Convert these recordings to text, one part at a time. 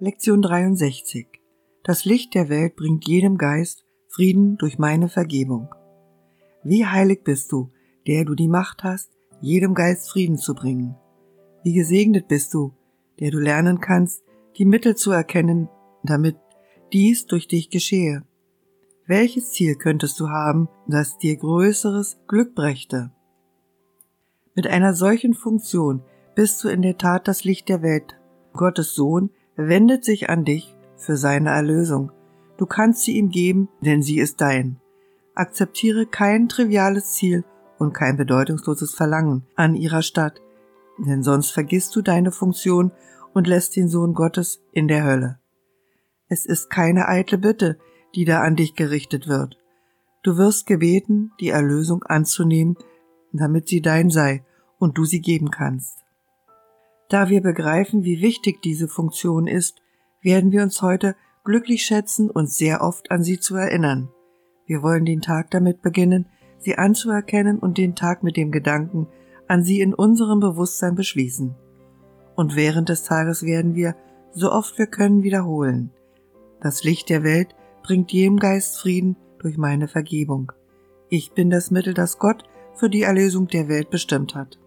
Lektion 63 Das Licht der Welt bringt jedem Geist Frieden durch meine Vergebung. Wie heilig bist du, der du die Macht hast, jedem Geist Frieden zu bringen. Wie gesegnet bist du, der du lernen kannst, die Mittel zu erkennen, damit dies durch dich geschehe. Welches Ziel könntest du haben, das dir größeres Glück brächte? Mit einer solchen Funktion bist du in der Tat das Licht der Welt. Gottes Sohn wendet sich an dich für seine Erlösung. Du kannst sie ihm geben, denn sie ist dein. Akzeptiere kein triviales Ziel und kein bedeutungsloses Verlangen an ihrer Stadt, denn sonst vergisst du deine Funktion und lässt den Sohn Gottes in der Hölle. Es ist keine eitle Bitte, die da an dich gerichtet wird. Du wirst gebeten, die Erlösung anzunehmen, damit sie dein sei und du sie geben kannst. Da wir begreifen, wie wichtig diese Funktion ist, werden wir uns heute glücklich schätzen, uns sehr oft an sie zu erinnern. Wir wollen den Tag damit beginnen, sie anzuerkennen und den Tag mit dem Gedanken an sie in unserem Bewusstsein beschließen. Und während des Tages werden wir, so oft wir können, wiederholen. Das Licht der Welt bringt jedem Geist Frieden durch meine Vergebung. Ich bin das Mittel, das Gott für die Erlösung der Welt bestimmt hat.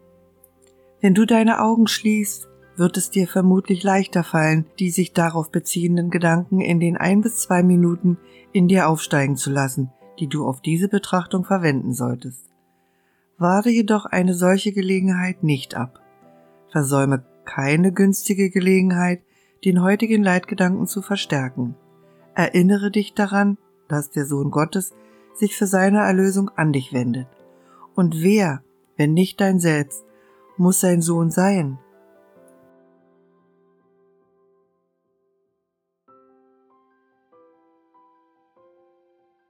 Wenn du deine Augen schließt, wird es dir vermutlich leichter fallen, die sich darauf beziehenden Gedanken in den ein bis zwei Minuten in dir aufsteigen zu lassen, die du auf diese Betrachtung verwenden solltest. Warte jedoch eine solche Gelegenheit nicht ab. Versäume keine günstige Gelegenheit, den heutigen Leitgedanken zu verstärken. Erinnere dich daran, dass der Sohn Gottes sich für seine Erlösung an dich wendet. Und wer, wenn nicht dein Selbst, muss sein Sohn sein?